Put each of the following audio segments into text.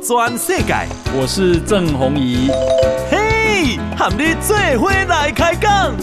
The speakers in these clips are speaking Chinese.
全世界，我是郑弘仪。嘿，和你做伙来开讲。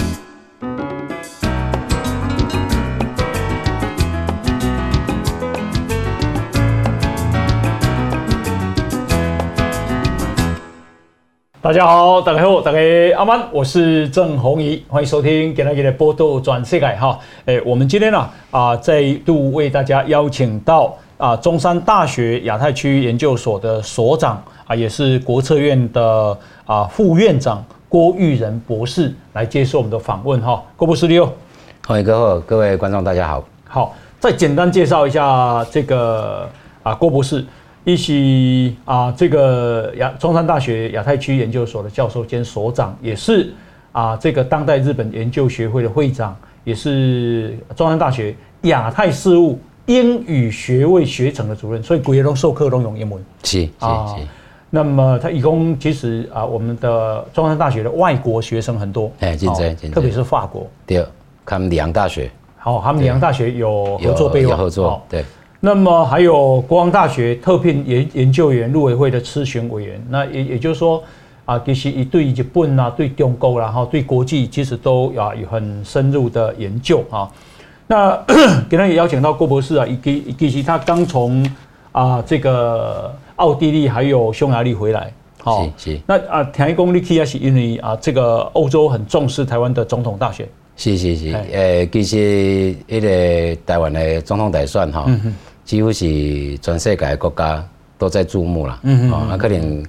大家好，大家好，大家阿曼，我是郑弘仪，欢迎收听给大家的报道全世界哈。诶，我们今天呢啊，再度为大家邀请到。啊，中山大学亚太区研究所的所长啊，也是国策院的啊副院长郭玉仁博士来接受我们的访问哈。郭博士你好，欢迎各位各位观众，大家好。好，再简单介绍一下这个啊郭博士，一起啊这个亚中山大学亚太区研究所的教授兼所长，也是啊这个当代日本研究学会的会长，也是中山大学亚太事务。英语学位学程的主任，所以古业龙授课都用英文。是是是。那么他一共其实啊，我们的中山大学的外国学生很多。哎，真真真。特别是法国。对，他们里昂大学。好，他们里昂大学有合作备忘。有合作。对。那么还有国王大学特聘研研究员陆委会的咨询委员。那也也就是说啊，其实一对日本啊，对中国然后对国际其实都啊有很深入的研究啊。那 给他也邀请到郭博士啊，以及以及他刚从啊这个奥地利还有匈牙利回来，好，是是。那啊，听说你去也是因为啊，这个欧洲很重视台湾的总统大选，是是是。诶，其实一个台湾的总统大选哈，几乎是全世界的国家都在注目了，嗯嗯，啊，可能。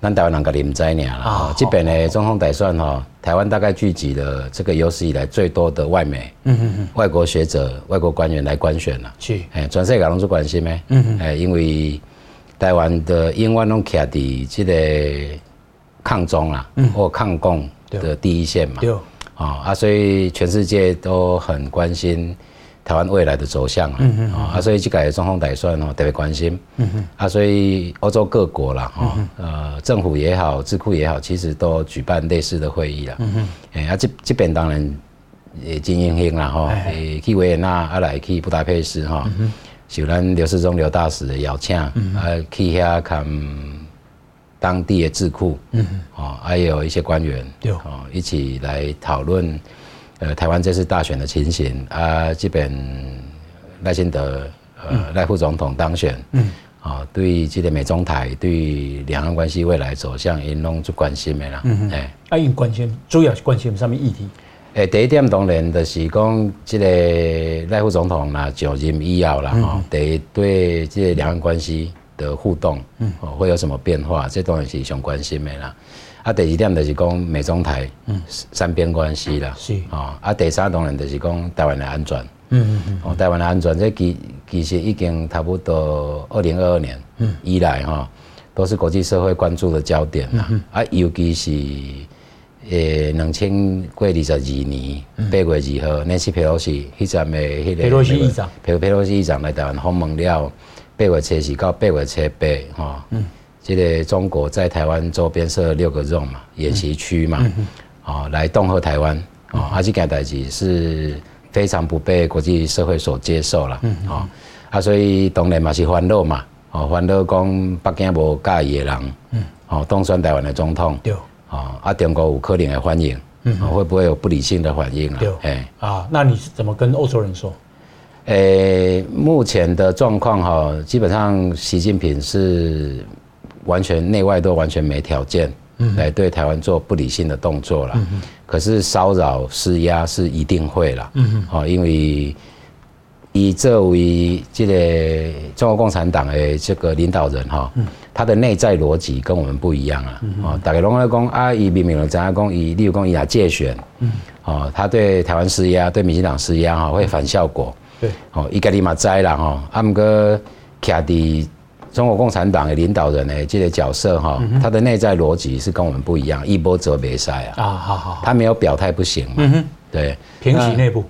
咱台湾人家己唔知呢啦，这边的总统大选哈，台湾大概聚集了这个有史以来最多的外媒、外国学者、外国官员来观选了。是，哎，全世界拢做关心咩？哎，因为台湾的英文拢徛伫这个抗中啊，或抗共的第一线嘛。对。啊，所以全世界都很关心。台湾未来的走向啊，啊，所以这个中方大选哦，特别关心，啊，所以欧洲各国啦，哈，呃，政府也好，智库也好，其实都举办类似的会议了，哎，啊，这这边当然也精英性啦，哈，去维也纳，啊，来去布达佩斯，哈，受咱刘世忠刘大使的邀请，啊，去遐看当地的智库，啊，还有一些官员，啊，一起来讨论。呃，台湾这次大选的情形啊，基本赖清德呃赖副总统当选，嗯，啊，对这个美中台对两岸关系未来走向，因拢最关心的啦，嗯哎，啊，因关心主要是关心什么议题？诶，第一点当然就是讲这个赖副总统啦就任以后啦，哈，得对这个两岸关系的互动，嗯，哦会有什么变化？这当然是上关心的啦。啊，第二点就是讲美中台嗯三边关系啦，是啊。啊，第三当然就是讲台湾的安全，嗯嗯嗯。哦，台湾的安全，这其其实已经差不多二零二二年以来哈，都是国际社会关注的焦点啦。啊，尤其是诶，两千过二十二年八月二号，南希佩洛西迄站的迄个佩洛西议长，佩佩洛西议长来台湾访问了，八月七十到八月七八哈。这个中国在台湾周边设六个 zone 嘛，演习区嘛，啊、嗯，来恫吓台湾，哦啊，而这件代志是非常不被国际社会所接受了，哦，啊，所以当然嘛是烦恼嘛，哦，烦恼讲北京无介意的人，嗯，哦，当选台湾的总统，对，哦，啊，中国有可能的欢迎，嗯，会不会有不理性的反应啊？对，哎，啊，那你是怎么跟欧洲人说？诶，目前的状况哈，基本上习近平是。完全内外都完全没条件来对台湾做不理性的动作了，可是骚扰施压是一定会了，哦，因为以这为这个中国共产党的这个领导人哈，他的内在逻辑跟我们不一样啊，哦，大家拢在讲啊，以明明了怎样讲，以例如讲以来借选，哦，他对台湾施压，对民进党施压哈，会反效果，对，哦，伊家己嘛知啦哈，啊，毋过徛伫。中国共产党的领导人呢，这个角色哈，他的内在逻辑是跟我们不一样，一波则别赛啊。啊，好好，他没有表态不行嘛。嗯哼，对，平息内部，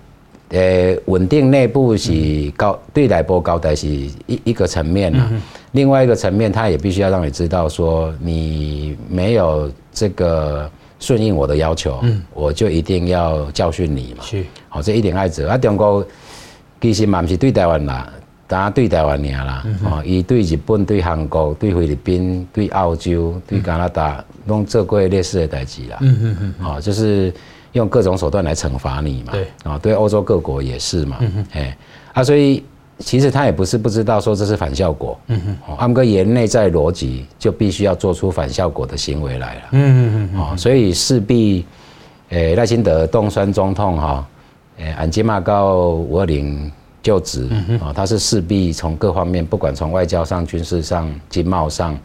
呃，稳定内部是高对来波高，但是一一个层面啊。另外一个层面，他也必须要让你知道说，你没有这个顺应我的要求，嗯，我就一定要教训你嘛。是，好，这一点爱者啊，中国其实嘛不是对台湾啦。单对台湾尔啦，哦，伊对日本、对韩国、对菲律宾、对澳洲、对加拿大，拢做过类似的代志啦。嗯嗯嗯。哦，就是用各种手段来惩罚你嘛。对。啊，对欧洲各国也是嘛。嗯哼。哎，啊，所以其实他也不是不知道说这是反效果。嗯哼。他们个言内在逻辑就必须要做出反效果的行为来了。嗯嗯嗯。哦，所以势必，诶，赖清德冻酸中痛哈，诶，俺吉玛到五二零。就职啊，他是势必从各方面，不管从外交上、军事上、经贸上，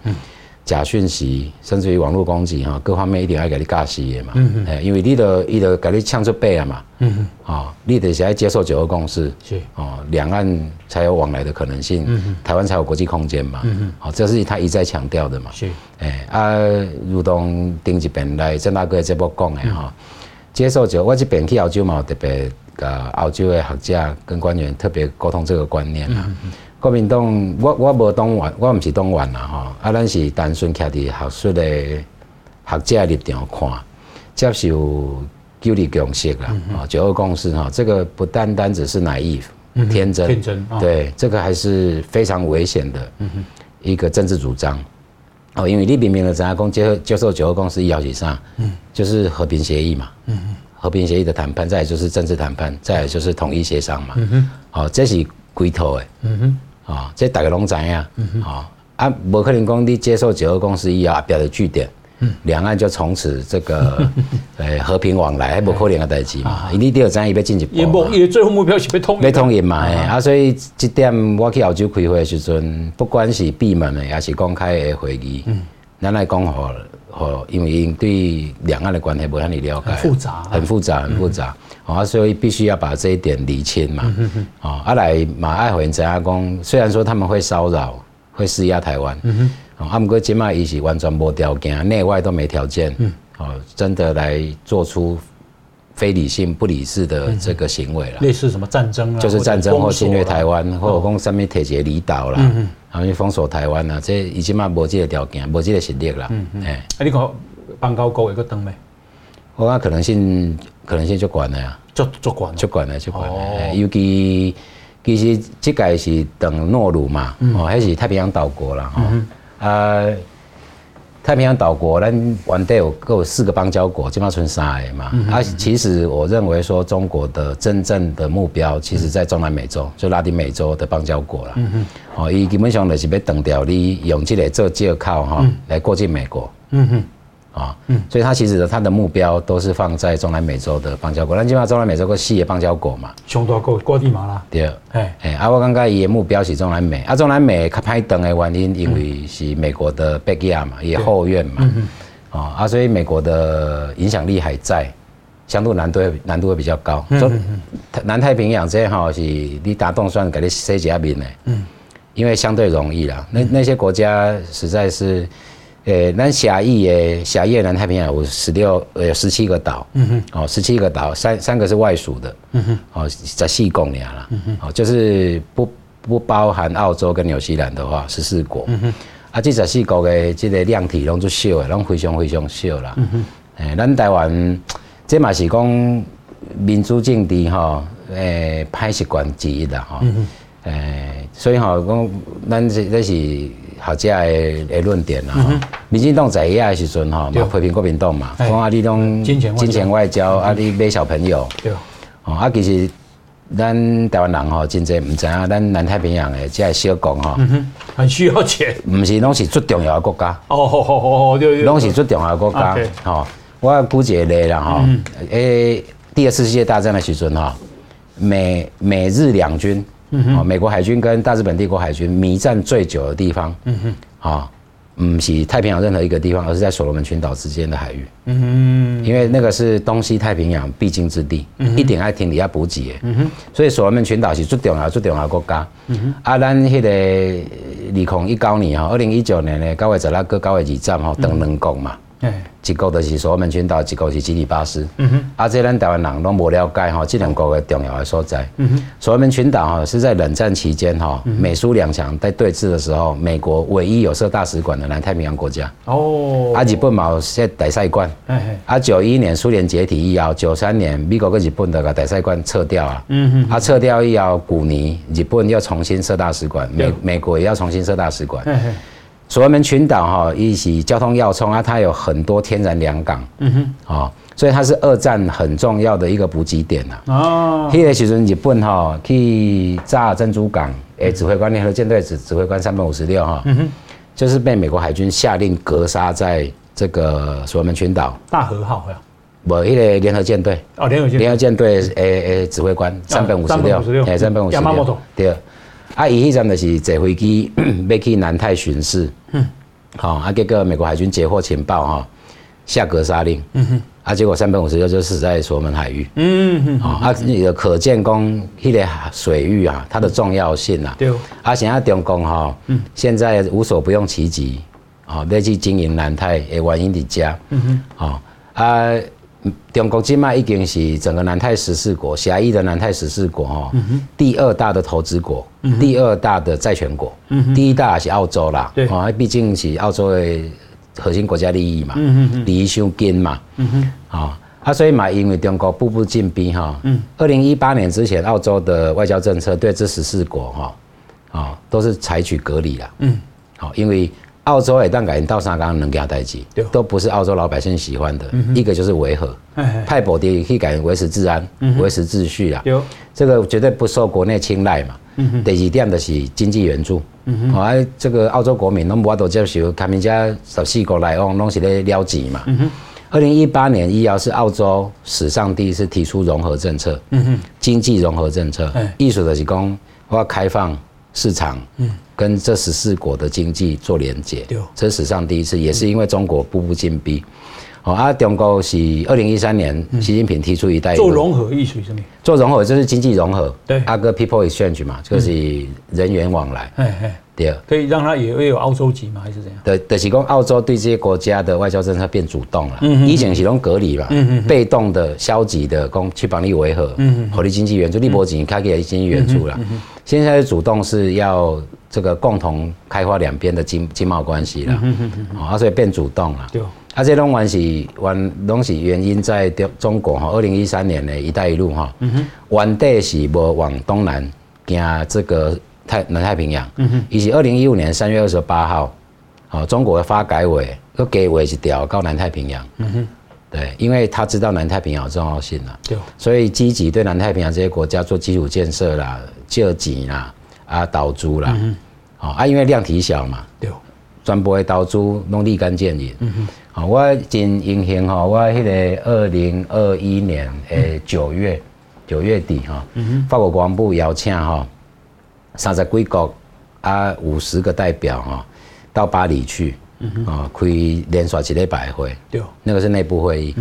假讯息，甚至于网络攻击哈，各方面一定要给你尬死的嘛。嗯哎，因为你的你的给你呛出背了嘛。嗯啊，你得先接受九二共识，是哦，两岸才有往来的可能性，嗯台湾才有国际空间嘛。嗯好，这是他一再强调的嘛。是，哎啊，如同顶一遍来郑大哥这波讲的哈，接受者，我这边去澳洲嘛，特别。呃，澳洲的学者跟官员特别沟通这个观念啦。国民党，我我无党员，我毋是党员啦吼。啊，咱是单纯徛伫学术的学者立场看，接受九二共识啦，啊，九二共识哈，这个不单单只是 naive 天真，天真，对，这个还是非常危险的一个政治主张。哦，因为你明明的知影讲接受接受九二共识要紧上，嗯，就是和平协议嘛，嗯和平协议的谈判，再来就是政治谈判，再来就是统一协商嘛。嗯哼，好，这是归头诶。嗯哼，啊，这大家拢知影。嗯哼，啊，啊，无可能讲你接受九二共识以后表的据点，嗯，两岸就从此这个 呃和平往来，还无可能的代志嘛。你都要知伊要进一步。目伊最后目标是要统一。要统一嘛？哎，啊，所以这点我去澳洲开会的时阵，不管是闭门的也是公开的会议，嗯，咱来讲好了。哦，因为因对两岸的关系不很了解，很复杂，很复杂，很复杂，啊，所以必须要把这一点理清嘛。啊，阿来马爱回怎样讲？虽然说他们会骚扰，会施压台湾，啊，他们过起码也是完全无条件，内外都没条件，哦，真的来做出非理性、不理智的这个行为了。类似什么战争啊？就是战争或侵略台湾，或者讲上面铁结离岛了。然后封锁台湾啦，这已经嘛无这个条件，无这个实力啦。嗯嗯。哎，啊，你讲邦交国有个灯没？我讲可能性，可能性就管了呀。就就管，就管了，就管了。哦。尤其其实这个是等诺鲁嘛，哦，还是太平洋岛国了哈。啊。太平洋岛国，咱原底有各有四个邦交国，基本上存三个嘛。啊，其实我认为说，中国的真正的目标，其实在中南美洲，就拉丁美洲的邦交国啦。嗯哼，哦，伊基本上就是要断掉你用这个做借口哈，来过境美国。嗯哼。啊，嗯，所以他其实他的目标都是放在中南美洲的邦交国，那基本上中南美洲个四个邦交国嘛，上大国瓜地马拉，对，哎哎，啊，我感觉伊的目标是中南美，啊，中南美较歹断的原因，因为是美国的 backyard 嘛，也后院嘛，啊啊，所以美国的影响力还在，相对难度难度会比较高，南太平洋这吼是你打洞算给你塞几下面的，嗯，因为相对容易啦，那那些国家实在是。诶，咱狭义诶，狭义南太平洋有十六呃十七个岛，嗯哼，哦十七个岛，三三个是外属的，嗯哼，哦十四公里啦，嗯哼，哦就是不不包含澳洲跟纽西兰的话十四国，嗯哼，啊这十四国的这个量体拢足小诶，拢非常非常小啦，嗯哼，诶，咱台湾这嘛是讲民主政治吼，诶歹习惯之一啦，哈，嗯哼，诶，所以哈讲咱这这是。学者的的论点啦，民进党在野的时阵吼，嘛批评国民党嘛，讲啊你拢金钱外交，啊你买小朋友，对，哦啊其实咱台湾人吼真济毋知影，咱南太平洋的这个小国吼，很需要钱，毋是拢是最重要的国家，哦哦哦哦，拢是最重要的国家，吼，我估计咧啦吼，诶，第二次世界大战的时阵吼，美美日两军。嗯哼，美国海军跟大日本帝国海军迷战最久的地方，嗯哼，啊，不是太平洋任何一个地方，而是在所罗门群岛之间的海域，嗯哼，因为那个是东西太平洋必经之地，嗯，一定爱停底下补给，嗯哼，所以所罗门群岛是最重要、最重要的国家，嗯哼，啊，咱迄个二零一九年哈，二零一九年的九月十六个九月二十号哈，等两国嘛。一个就是所罗门群岛，一个是基里巴斯。嗯哼，啊，这咱台湾人拢无了解哈，这两个的重要的所在。嗯哼，所罗门群岛哈是在冷战期间哈，美苏两强在对峙的时候，美国唯一有设大使馆的南太平洋国家。哦，啊，日本嘛有设大使馆。啊，九一年苏联解体以后，九三年美国跟日本的个大使馆撤掉啊。嗯哼，啊，撤掉以后，古尼日本要重新设大使馆，美美国也要重新设大使馆。所罗门群岛哈，一起交通要冲啊，它有很多天然良港，嗯哼，哦，所以它是二战很重要的一个补给点呐。哦，那个时阵日本哈去炸珍珠港，诶，指挥官联合舰队指指挥官三百五十六哈，嗯哼，就是被美国海军下令格杀在这个所罗门群岛。大和号呀？不，一个联合舰队。哦，联合舰联合舰队诶诶，指挥官三本五十六，诶，三本五十六，对。啊，伊迄阵就是坐飞机 要去南太巡视，嗯，好，啊，结果美国海军截获情报哈，下格杀令，嗯哼，啊，结果三百五十六就死在所罗门海域，嗯哼，啊，你的可见讲迄个水域啊，它的重要性啊，对，啊，现在中共哈，嗯，现在无所不用其极，啊，要去经营南太的原因伫遮，嗯哼，好，啊。中国今麦已经是整个南太十四国狭义的南太十四国哈，第二大的投资国，第二大的债权国，第一大是澳洲啦，啊，毕竟是澳洲的核心国家利益嘛，利益相近嘛，啊，啊，所以嘛，因为中国步步进逼哈，二零一八年之前，澳洲的外交政策对这十四国哈，啊，都是采取隔离啦，好，因为。澳洲也当改到三刚能他代志，都不是澳洲老百姓喜欢的。一个就是维和，派保的可以改维持治安、维持秩序啊。这个绝对不受国内青睐嘛。第二点的是经济援助。好，这个澳洲国民拢无法度接受，他们家十四国来往拢是咧了钱嘛。二零一八年，医疗是澳洲史上第一次提出融合政策，经济融合政策，意思就是讲我要开放市场。嗯跟这十四国的经济做连接，这是史上第一次，也是因为中国步步进逼。哦啊，中国是二零一三年习近平提出一带一路做融合意思是什么？做融合就是经济融合，对，阿哥 people exchange 嘛，就是人员往来。对，可以让他也会有澳洲籍吗？还是怎样？对，就是讲澳洲对这些国家的外交政策变主动了。嗯，以前是用隔离嘛，嗯被动的、消极的，讲去帮你维和，嗯，和你经济援助，你没钱，开给经济援助了。现在主动是要这个共同开发两边的经经贸关系了。嗯啊，所以变主动了。对。啊，这拢关系，原拢是原因在中国哈，二零一三年的一带一路哈，原底是无往东南行这个。太南太平洋，以及二零一五年三月二十八号，哦，中国的发改委又给委一条到南太平洋，嗯哼，对，因为他知道南太平洋的重要性了，对，所以积极对南太平洋这些国家做基础建设啦、借钱啦、啊导租啦，嗯哼，啊，因为量体小嘛，对，全部的导租拢立竿见影，嗯哼，啊，我真荣幸哈，我迄个二零二一年诶九月九月底哈，嗯哼，法国国防部邀请哈。三十几国啊，五十个代表哈，到巴黎去，啊，开连续一礼拜会，对，那个是内部会议，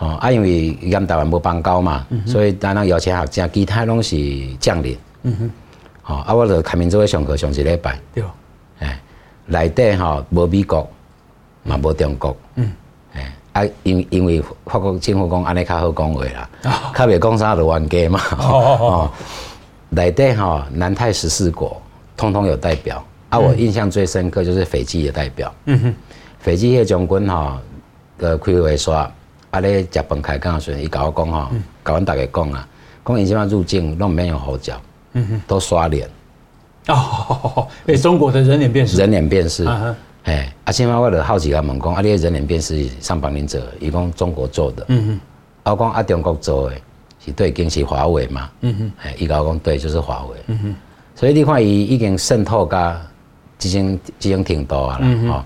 哦，啊，因为跟台湾无邦交嘛，所以当然邀请学者，其他拢是将领，嗯哼，好，啊，我就开民做位上课上一礼拜，对，哎，内底吼无美国，嘛无中国，嗯，哎，啊，因因为法国政府讲安尼较好讲话啦，较袂讲啥就冤家嘛，哦。内底吼，南太十四国通通有代表。啊！我印象最深刻就是斐济的代表。嗯哼，斐济迄将军吼，呃，开会说啊，咧食饭开讲的时阵，伊甲我讲吼，甲阮逐个讲啊，讲伊即摆入境拢毋免用护照，嗯哼，都刷脸。哦，诶，中国的人脸辨识。人脸辨识。哎，啊，现在我就好奇甲问讲，啊，你人脸辨识上绑领者，伊讲中国做的。嗯哼，我讲啊，中国做的。是对，经是华为嘛？嗯哼，哎，伊讲对，就是华为。嗯哼，所以你看伊已经渗透到已经已经挺多啊啦，吼。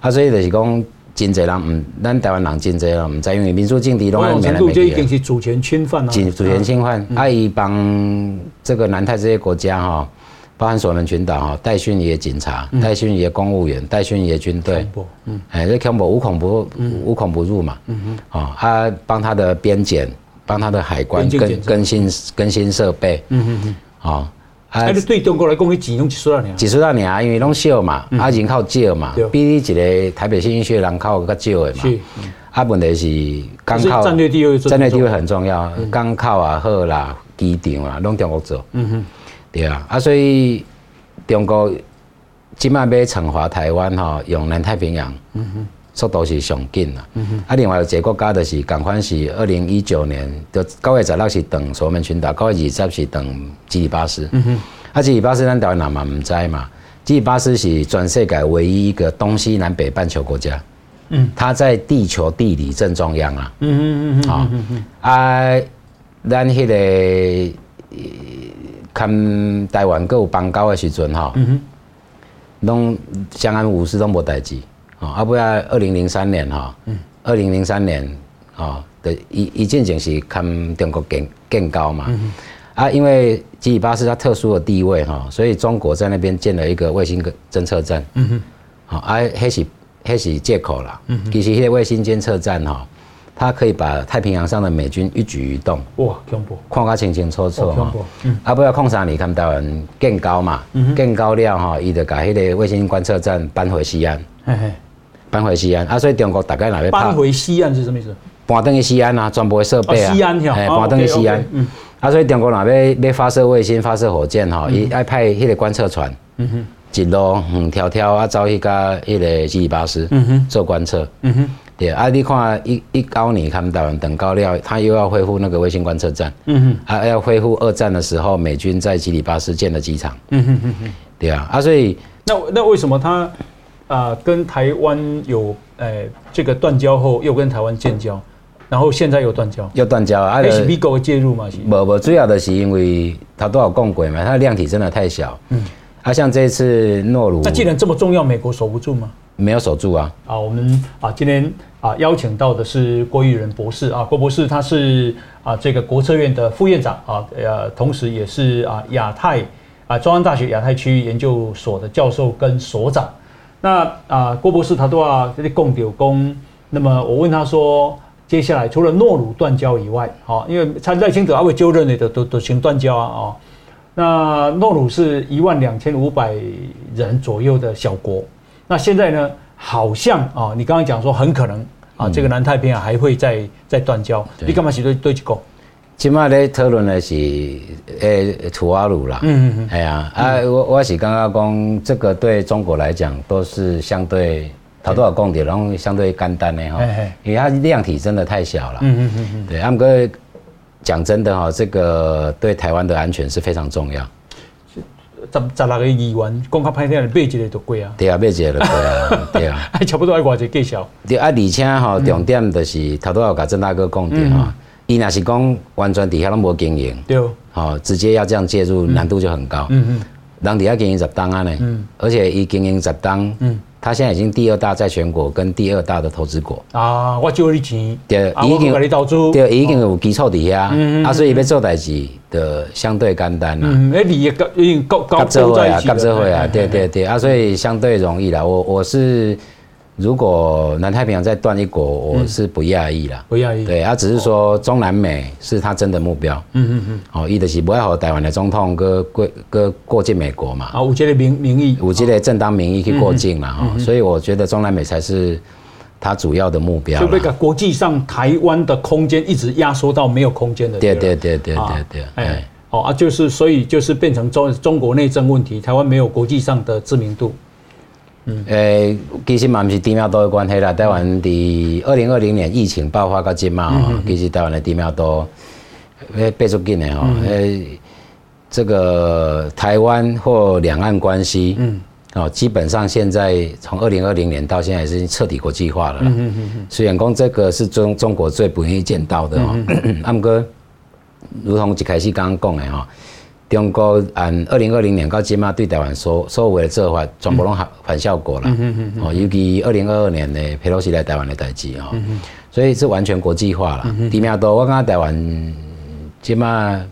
啊，所以就是讲真济人唔，咱台湾人真济人唔知，因为民主政敌拢喺面来面去。已经是主权侵犯了。主权侵犯，啊，伊帮这个南太这些国家哈，包含所罗门群岛哈，带训伊的警察，带训伊的公务员，带训伊的军队。嗯。哎，这恐怖无孔不无孔不入嘛。嗯哼。哦，他帮他的边检。帮他的海关更更新更新设备，嗯嗯嗯，啊啊，啊对中国来讲，伊钱拢一撮仔尔，一撮仔尔，因为拢少嘛，嗯、啊人口少嘛，比你一个台北新区人口较少的嘛。啊，问题是港口战略地位，战略地位很重要，港、嗯、口啊好啦，机场啊拢中国做。嗯哼，对啊，啊所以中国即摆要惩罚台湾吼，用南太平洋。嗯哼。速度是上紧啦，嗯、哼啊，另外有一个国家就是共款是二零一九年，就九月十六是等所罗门群岛，九月二十是等基里巴斯，嗯哼，啊，基里巴斯咱台湾人嘛毋知嘛，基里巴斯是全世界唯一一个东西南北半球国家，嗯，它在地球地理正中央啊，嗯嗯嗯嗯，好，啊，咱迄个看台湾各有邦交的时阵哈，嗯哼，拢相安无事，拢无代志。啊，啊不要二零零三年哈，二零零三年啊的一一件件是看中国更更高嘛，啊，因为吉里巴斯它特殊的地位哈，所以中国在那边建了一个卫星侦测站，嗯哼，好，啊，黑是黑是借口啦，嗯，其实那个卫星监测站哈，它可以把太平洋上的美军一举一动，哇，恐怖，看个清清楚楚哈，啊不要控啥你看台湾更高嘛，更高了哈，伊就把迄个卫星观测站搬回西安，嘿嘿。搬回西安啊，所以中国大概哪边搬回西安是什么意思？搬登去西安啊，全部的设备啊，西安跳，搬登去西安。嗯，啊，所以中国哪边要发射卫星、发射火箭哈，伊爱派迄个观测船，嗯哼，一路嗯跳跳啊，走去甲迄个基里巴斯，嗯哼，做观测，嗯哼，对啊，你看一一九年他们台湾等高料，他又要恢复那个卫星观测站，嗯哼，啊要恢复二战的时候美军在基里巴斯建的机场，嗯哼哼哼，对啊，啊所以那那为什么他？啊，跟台湾有诶、欸、这个断交后，又跟台湾建交，然后现在又断交，又断交啊？还是美国介入吗？不不，主要的是因为它多少共轨嘛，它的量体真的太小。嗯，啊，像这次诺鲁，那既然这么重要，美国守不住吗？没有守住啊。啊，我们啊今天啊邀请到的是郭玉仁博士啊，郭博士他是啊这个国策院的副院长啊，呃，同时也是啊亚太啊中央大学亚太区域研究所的教授跟所长。那啊，郭博士他都要这里供丢供。那么我问他说，接下来除了诺鲁断交以外，好，因为他赖清德还会就任的都都都行断交啊啊。那诺鲁是一万两千五百人左右的小国，那现在呢，好像啊，你刚刚讲说很可能啊，这个南太平洋还会再再断交，你干嘛写对对这个？今麦咧讨论的是诶，土瓦鲁啦，嗯嗯嗯，哎呀，啊，我我是刚刚讲，这个对中国来讲都是相对，头多少公里，然后相对简单的哈，因为它量体真的太小了，嗯嗯嗯嗯，对，阿姆哥讲真的哈，这个对台湾的安全是非常重要。十十六个议员讲较歹听的，买一个就贵啊，对啊，买一个就贵啊，对啊，还差不多爱偌济介绍，对啊，而且哈，重点就是他都要甲郑大哥讲的哈。伊若是讲完全底下拢无经营，对，好，直接要这样介入难度就很高。嗯嗯，人底下经营十档啊呢，嗯，而且伊经营十档，嗯，他现在已经第二大债权国跟第二大的投资国。啊，我借你钱，对，已经给投资，对，已经有基础底下，啊，所以要做代志的相对简单啦。嗯，诶，利益高，已经高高做会啊，高做会啊，对对对，啊，所以相对容易啦。我我是。如果南太平洋再断一国，我是不讶异啦。不讶异。对，他只是说中南美是他真的目标。嗯嗯嗯。哦，伊就是不要和台湾的总统过过过过境美国嘛。啊，有这个名名义，有这个正当名义去过境了哈。所以我觉得中南美才是他主要的目标。就那个国际上台湾的空间一直压缩到没有空间的。对对对对对对。哎，哦啊，就是所以就是变成中中国内政问题，台湾没有国际上的知名度。诶、欸，其实嘛不是地庙多的关系啦。台湾伫二零二零年疫情爆发到今嘛，吼，其实台湾的地庙多诶变足紧的吼。诶，这个台湾或两岸关系，嗯，哦，基本上现在从二零二零年到现在是彻底国际化了。嗯嗯嗯。虽然讲这个是中中国最不愿意见到的哦。阿姆哥，如同一开始刚刚讲的吼。中国按二零二零年到今嘛，对台湾所所有的做法，全部拢反反效果了。哦，尤其二零二二年的佩洛西来台湾的代志哦，所以是完全国际化了。地庙岛，我感觉台湾今嘛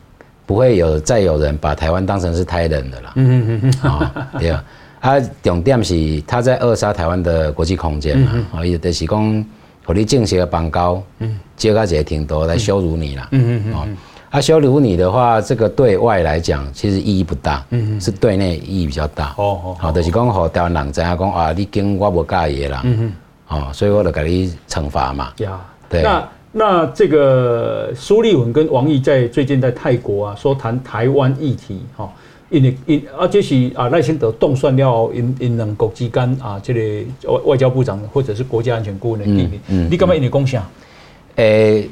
不会有再有人把台湾当成是台人的了。嗯嗯嗯啊，对啊。啊，重点是他在扼杀台湾的国际空间嘛。哦，伊就是讲，互你正式的邦交，嗯，接个这个程度来羞辱你了。嗯嗯嗯。啊，修理你的话，这个对外来讲其实意义不大，嗯，是对内意义比较大。哦哦，好，就是讲和台湾人知影讲啊，你跟我不介意啦，嗯嗯，哦，所以我就给你惩罚嘛。呀，对。那那这个苏立文跟王毅在最近在泰国啊，说谈台湾议题，哈，因为因啊，这是啊赖清德动算了因因两国之间啊，这个外外交部长或者是国家安全顾问的秘密，嗯，你干嘛因为讲啥？诶。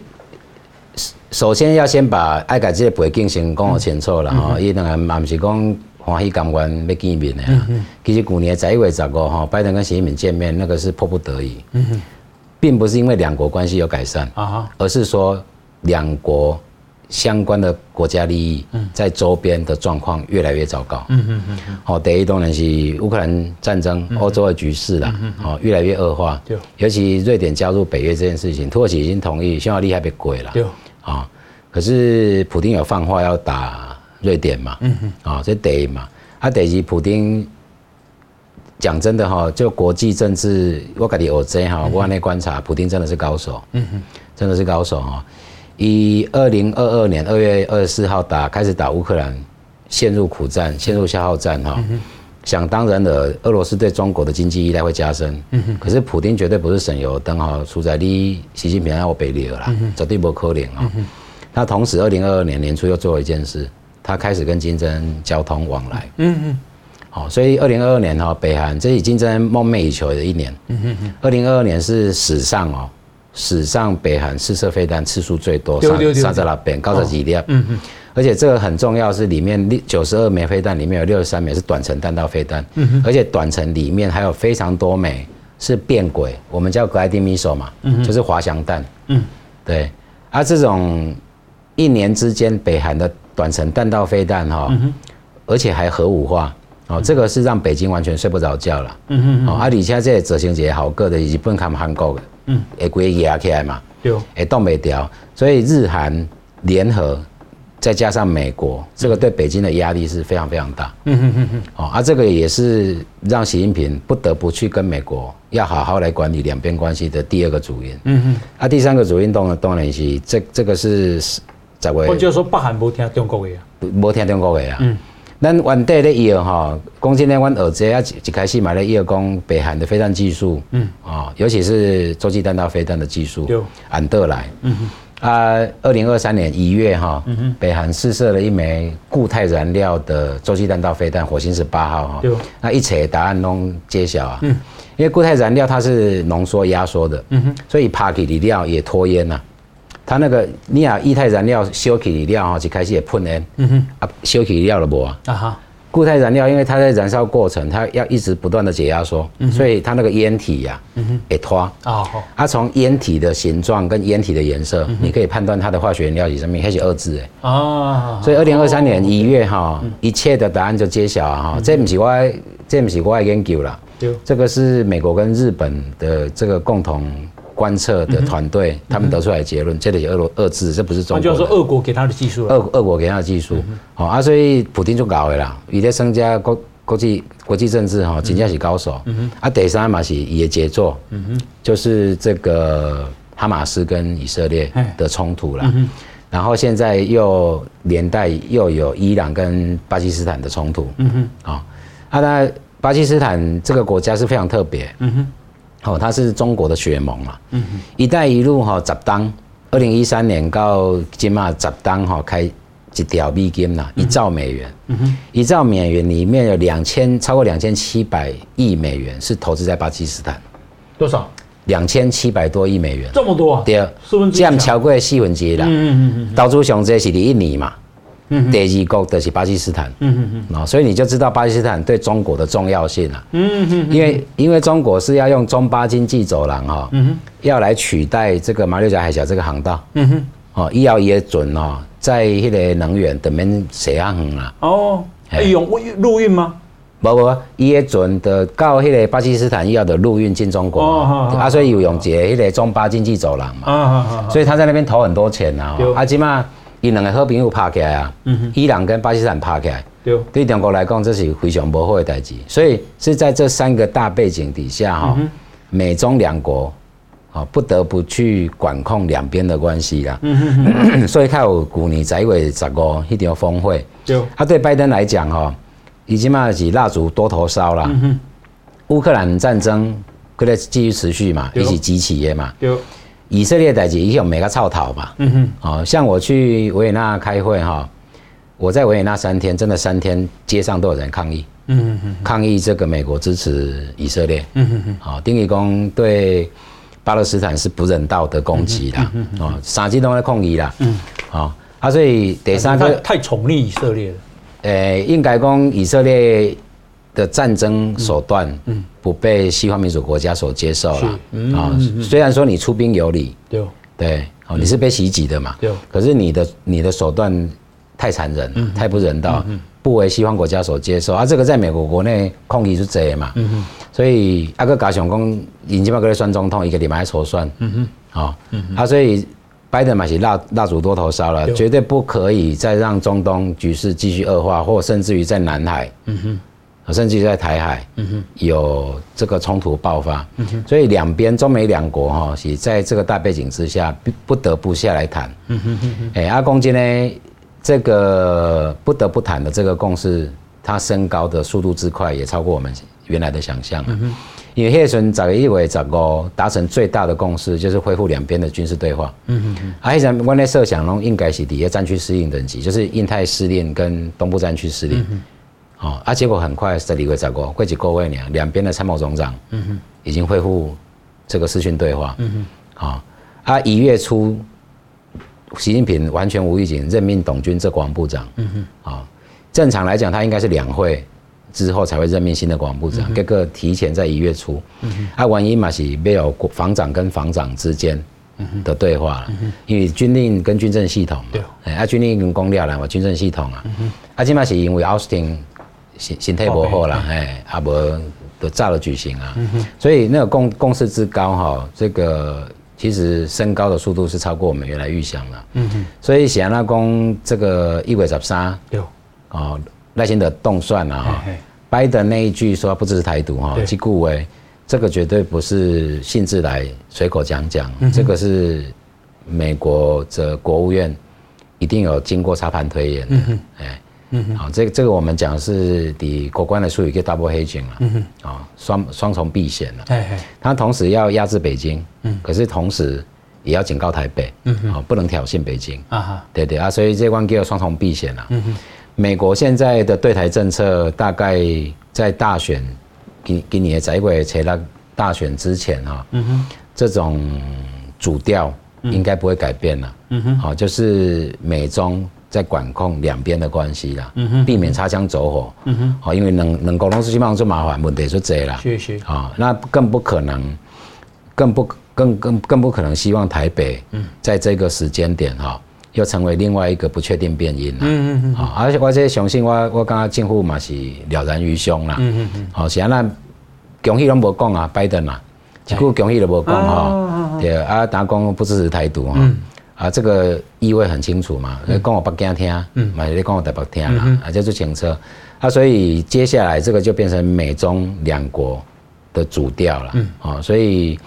首先要先把爱改这个背景先讲好清楚了哈，伊当然嘛不是讲欢喜甘愿要见面的啊。其实去年十一月十五哈，拜登跟习近平见面，那个是迫不得已，并不是因为两国关系有改善啊，而是说两国相关的国家利益在周边的状况越来越糟糕。好，第一当然是乌克兰战争，欧洲的局势啦，好越来越恶化。尤其瑞典加入北约这件事情，土耳其已经同意，匈牙利还被跪了。啊，可是普丁有放话要打瑞典嘛？嗯哼，啊，这第一嘛，啊，第二，普丁讲真的哈，就国际政治，我感觉我这哈，我那观察，普丁真的是高手，嗯哼，真的是高手哈。以二零二二年二月二十四号打开始打乌克兰，陷入苦战，陷入消耗战哈。想当然的，俄罗斯对中国的经济依赖会加深。嗯哼。可是普丁绝对不是省油灯哈，处在离习近平要北离了啦，绝对不可能啊。他同时，二零二二年年初又做了一件事，他开始跟金正恩交通往来。嗯嗯。好，所以二零二二年哈，北韩这是金正恩梦寐以求的一年。嗯哼哼。二零二二年是史上哦，史上北韩试射飞弹次数最多，三十六遍，高十几粒。嗯哼。而且这个很重要，是里面六九十二枚飞弹里面有六十三枚是短程弹道飞弹，嗯，而且短程里面还有非常多枚是变轨，我们叫 gliding missile 嘛，嗯，就是滑翔弹，嗯，对，而、啊、这种一年之间北韩的短程弹道飞弹哈，嗯，而且还核武化，哦，这个是让北京完全睡不着觉了，嗯哼，哦，而且这些执行也好个的，日本看韩国的，嗯，会规压起来嘛，对，会动不掉，所以日韩联合。再加上美国，这个对北京的压力是非常非常大。嗯嗯嗯嗯。哦，而这个也是让习近平不得不去跟美国要好好来管理两边关系的第二个主因。嗯嗯。啊，第三个主因当然当然是这这个是在为。我就说北韩无听中国的啊。无听中国的啊。嗯。咱原底咧要哈，讲真咧，阮儿子啊一开始买了要讲北韩的飞弹技术。嗯。啊，尤其是洲际弹道飞弹的技术。有。安得来。嗯哼。啊，二零二三年一月哈，北韩试射了一枚固态燃料的洲际弹道飞弹，火星十八号哈。那一切答案都揭晓啊。嗯。因为固态燃料它是浓缩压缩的，嗯哼，所以怕起的料也脱烟呐。它那个你啊，液态燃料烧起里料哈，就开始也喷烟。嗯哼。啊，烧起的料了无啊？啊哈。固态燃料，因为它在燃烧过程，它要一直不断的解压缩，所以它那个烟体呀，会拖啊。它从烟体的形状跟烟体的颜色，你可以判断它的化学原料是什么，开始二字哎。哦。所以二零二三年一月哈，一切的答案就揭晓了哈。这不是我，这不是我的研究了。这个是美国跟日本的这个共同。观测的团队，嗯、他们得出来的结论，这里是俄罗俄制，这不是中国。就是俄国给他的技术。俄俄国给他的技术，好、嗯、啊，所以普丁就搞的啦。伊在增加国国际国际政治哈，真正是高手。嗯哼。啊，第三嘛是也杰作。嗯哼。就是这个哈马斯跟以色列的冲突啦。嗯哼。然后现在又连带又有伊朗跟巴基斯坦的冲突。嗯哼。啊，那巴基斯坦这个国家是非常特别。嗯哼。哦，它是中国的血盟嘛。嗯哼。一带一路哈，杂当，二零一三年到今嘛，杂当哈开一条美金呐，一兆美元。嗯哼。一兆美元里面有两千，超过两千七百亿美元是投资在巴基斯坦。多少？两千七百多亿美元。这么多啊？对，这样超过四分之一啦。嗯嗯嗯。投资上这是印尼嘛。第二国的是巴基斯坦，嗯嗯，所以你就知道巴基斯坦对中国的重要性了，嗯嗯，因为因为中国是要用中巴经济走廊哈，嗯要来取代这个马六甲海峡这个航道，嗯哼，哦，伊要也准哦，在迄个能源等面谁啊远啊？哦，用陆运吗？不不，伊也准的到迄个巴基斯坦要的陆运进中国，哦，啊，所以有用这迄个中巴经济走廊嘛，啊所以他在那边投很多钱啊，啊，起码。伊两个好朋友拍起来啊，伊朗跟巴基斯坦拍起来，对中国来讲这是非常不好的代志。所以是在这三个大背景底下哈，美中两国啊，不得不去管控两边的关系啦。所以看有去年十一月十五一条峰会，对，啊，对拜登来讲哈，已经嘛是蜡烛多头烧了。嗯乌克兰战争可能继续持续嘛，一起激起的嘛。对。以色列代志已经有每个操逃吧。嗯哼。哦，像我去维也纳开会哈，我在维也纳三天，真的三天街上都有人抗议。嗯哼。抗议这个美国支持以色列。嗯哼哼。好，丁义公对。巴勒斯坦是不人道的攻击啦，哦，三机都在抗议啦，嗯，好，啊，所以第三个太宠溺以色列了，诶，应该讲以色列的战争手段，嗯，不被西方民主国家所接受了，啊，虽然说你出兵有理，对，对，哦，你是被袭击的嘛，对，可是你的你的手段太残忍，太不人道，不为西方国家所接受，啊，这个在美国国内抗议是这嘛，嗯哼。所以阿哥加上讲，引进嘛，搁咧选总统，一个礼拜筹算，嗯哼，好，嗯哼，啊，所以拜登嘛是蜡蜡烛多头烧了，绝对不可以再让中东局势继续恶化，或甚至于在南海，嗯哼，甚至在台海，嗯哼，有这个冲突爆发，嗯哼，所以两边中美两国哈是在这个大背景之下，不不得不下来谈，嗯哼哼哼，哎，阿公今天这个不得不谈的这个共识，它升高的速度之快，也超过我们。原来的想象啊，因为那时候十一月十五达成最大的共识，就是恢复两边的军事对话。嗯嗯嗯。啊，迄阵我咧设想拢应该是底下战区司令等级，就是印太司令跟东部战区司令。嗯啊，结果很快十二月十五过几个月呢，两边的参谋总长，嗯哼，已经恢复这个视讯对话。嗯哼。好，啊，一月初，习近平完全无预警任命董军这国防部长。嗯哼。啊，正常来讲，他应该是两会。之后才会任命新的国防部长，各个提前在一月初，啊，万一嘛是没有防长跟防长之间的对话了，因为军令跟军政系统嘛，啊，军令跟公料啦，嘛，军政系统啊，啊，起码是因为奥斯汀心心态不好啦，哎，啊，无都炸了举行啊，所以那个共共识之高哈，这个其实升高的速度是超过我们原来预想了，所以显然讲这个一月十三，哦。耐心的动算了哈，拜登那一句说不支持台独哈，即故为这个绝对不是兴致来随口讲讲，这个是美国的国务院一定有经过沙盘推演的，哎，好，这个这个我们讲是的国关的术语叫 double hedging 了，啊，双双重避险了，他同时要压制北京，嗯。可是同时也要警告台北，嗯啊，不能挑衅北京，啊哈。对对啊，所以这关叫双重避险了。嗯哼。美国现在的对台政策，大概在大选，今今年在过才到大选之前哈，嗯哼，这种主调应该不会改变了，嗯哼，好，就是美中在管控两边的关系啦，避免擦枪走火，嗯哼，好，因为能能沟通是基本上就麻烦问题就这啦，谢谢，好，那更不可能，更不更更更不可能希望台北，嗯，在这个时间点哈。又成为另外一个不确定变因啦。嗯嗯嗯。好，而且我这相信我，我刚刚近乎嘛是了然于胸啦。嗯嗯嗯。好，现在恭喜拢无讲啊，拜登啦，一句恭喜都无讲哈。对啊，打工不支持台独哈。啊，这个意味很清楚嘛，讲我北京听，嗯，嘛你讲我台北听啦，啊，就是清楚。啊，所以接下来这个就变成美中两国的主调了。嗯。啊，所以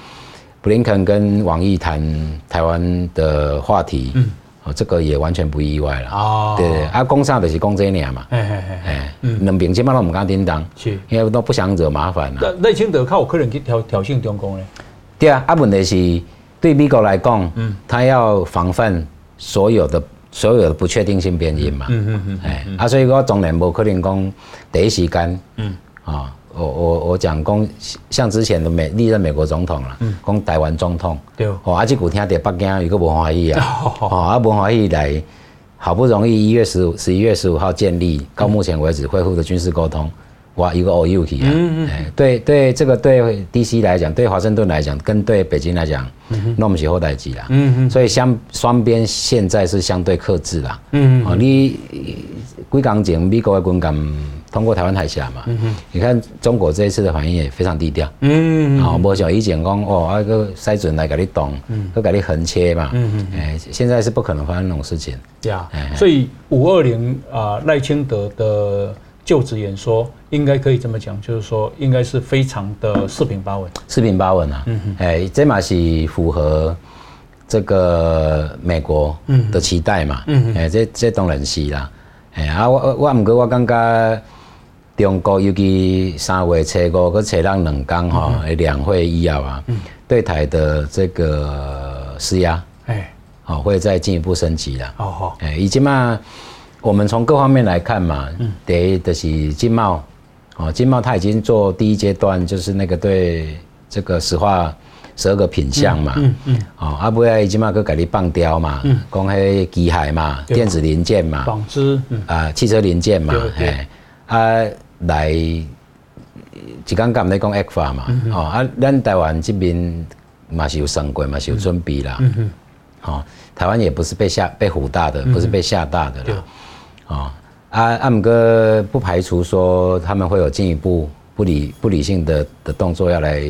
布林肯跟王毅谈台湾的话题。嗯。这个也完全不意外了哦，对对，啊，讲啥就是讲这年嘛，哎哎哎，嗯，两边基本上都唔敢叮当，是，因为都不想惹麻烦了。赖清德靠有可能去挑挑衅中共呢？对啊，啊，问题是对美国来讲，嗯，他要防范所有的所有的不确定性变因嘛，嗯嗯嗯，哎，啊，所以我当然不可能讲第一时间，嗯，啊。我我我讲讲，像之前的美历任美国总统了，讲台湾总统，对，哦，啊，这股听到北京有个文化意啊，哦，啊，文化意来，好不容易一月十五十一月十五号建立，到目前为止恢复的军事沟通，哇，一个 O U 去啊，哎，对对，这个对 D C 来讲，对华盛顿来讲，跟对北京来讲，那么些后代机啦，嗯嗯，所以相双边现在是相对克制啦，嗯嗯，你几刚前美国的军舰。通过台湾海峡嘛，嗯、嗯。你看中国这一次的反应也非常低调，嗯，好，没像以前讲哦，那个筛准来给你动，嗯，都给你横切嘛，嗯嗯，哎，现在是不可能发生那种事情，对啊，所以五二零啊赖清德的就职演说，应该可以这么讲，就是说应该是非常的四平八稳。四平八稳啊，嗯哼，哎，这嘛是符合这个美国的期待嘛，嗯哎，这这当然是啦，哎啊，我我唔过我感觉中国尤其三月初五跟初六两天哈，两会以后啊，嗯，对台的这个施压，哎。好，会再进一步升级了。哦好，哎，以及嘛，我们从各方面来看嘛，嗯，第一就是经贸，哦，经贸它已经做第一阶段，就是那个对这个石化十二个品项嘛，嗯嗯，哦，啊不要以及嘛，个改你棒雕嘛，嗯，讲迄机械嘛，电子零件嘛，纺织，啊，汽车零件嘛，哎，啊来，一刚刚在讲 ECFA 嘛，哦，啊，咱台湾这边嘛是有升过嘛是有准备啦，嗯嗯。哦，台湾也不是被吓被唬大的，不是被吓大的了。哦，啊阿姆哥不排除说他们会有进一步不理不理性的的动作要来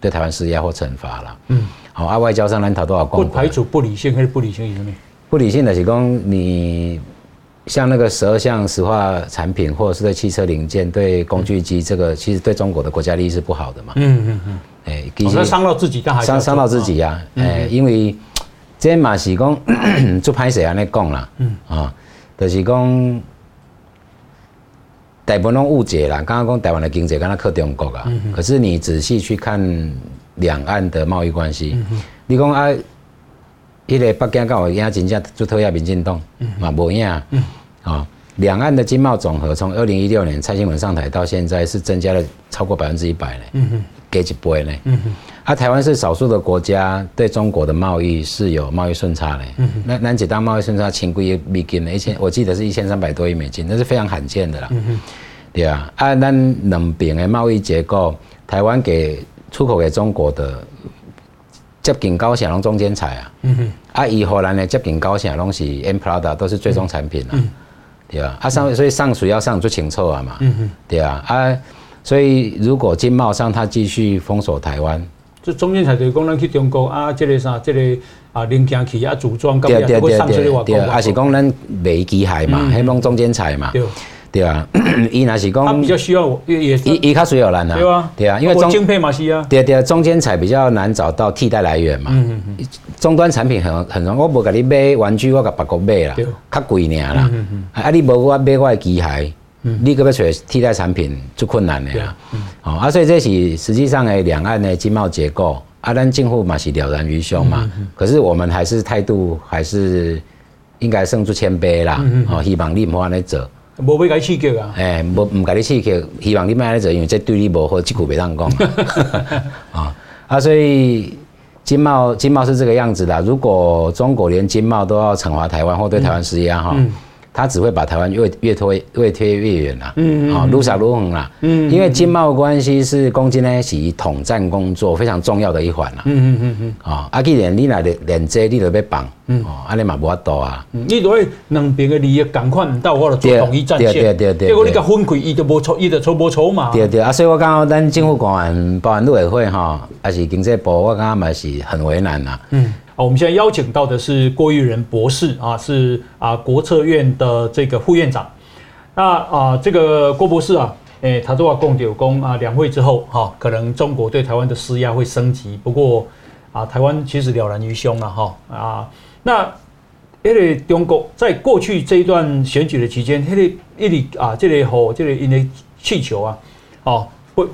对台湾施压或惩罚了。嗯，好，啊外交上能讨多少公？不排除不理性还是不理性意思呢？不理性的是讲你像那个十二项石化产品，或者是对汽车零件、对工具机，这个其实对中国的国家利益是不好的嘛。嗯嗯嗯。哎，伤到自己，但还伤伤到自己呀。哎，因为。这嘛是讲 做歹势安尼讲啦，啊，就是讲大部分拢误解啦。刚刚讲台湾的经济，刚刚靠中国啊，可是你仔细去看两岸的贸易关系，你讲啊，一个北京跟我一样，真正就讨厌民进党嘛，无影啊。两岸的经贸总和从二零一六年蔡英文上台到现在，是增加了超过百分之一百嘞，加一倍嘞。啊，台湾是少数的国家对中国的贸易是有贸易顺差的。嗯，那那几当贸易顺差，轻归美金的一千，我记得是一千三百多亿美金，那是非常罕见的啦。嗯哼，对啊，啊，咱两边的贸易结构，台湾给出口给中国的接近高响龙中间材啊。嗯哼，啊，以荷兰的接近高响龙是 M Prada 都是最终产品啊。嗯，对啊，啊上所以上水要上最清楚啊嘛。嗯哼，对啊，啊，所以如果经贸上他继续封锁台湾。这中间材就是讲，咱去中国啊，这个啥，这个啊零件器啊组装，对对对对对，还是讲咱卖机械嘛，还弄中间材嘛，对。对啊。伊若是讲，他比较需要，也伊伊较需要咱啊，对啊，对啊，因为中晶片嘛是啊，对对，中间材比较难找到替代来源嘛，嗯嗯嗯，终端产品很很容易，我无甲你买玩具，我甲别国买啦，较贵尔啦，啊你无我买我的机械。嗯，你个要找替代产品就困难了呀。嗯，哦啊，所以这是实际上的，两岸的经贸结构，啊，咱政府嘛是了然于胸嘛。嗯，可是我们还是态度还是应该胜出谦卑啦。嗯，哦，希望你唔好安尼做。无要甲你刺激啊。诶，无唔甲你刺激，希望你莫安尼做，因为这对你无好，这句袂当讲。啊 啊，所以经贸经贸是这个样子的。如果中国连经贸都要惩罚台湾或对台湾施压哈。嗯他只会把台湾越越推越推越远啦，嗯，好，路上路远啦，嗯，因为经贸关系是公斤呢是统战工作非常重要的一环啦，嗯嗯嗯嗯，啊，阿既然你来连连这你都要绑，嗯，哦，阿你嘛无法度啊，你都会两边的利益赶快唔到我了做统一战线，对对对对，结果你个分开，伊都无筹，伊都筹无筹嘛，对对，啊，所以我刚刚咱政府官员，包含陆委会哈，还是经济部，我刚刚嘛是很为难呐，嗯。我们现在邀请到的是郭玉仁博士啊，是啊国策院的这个副院长。那啊，这个郭博士啊，诶，他都要共有功啊。两会之后哈，可能中国对台湾的施压会升级。不过啊，台湾其实了然于胸了哈啊。那因为中国在过去这一段选举的期间，他的一里啊，这里和这里因为气球啊，哦，会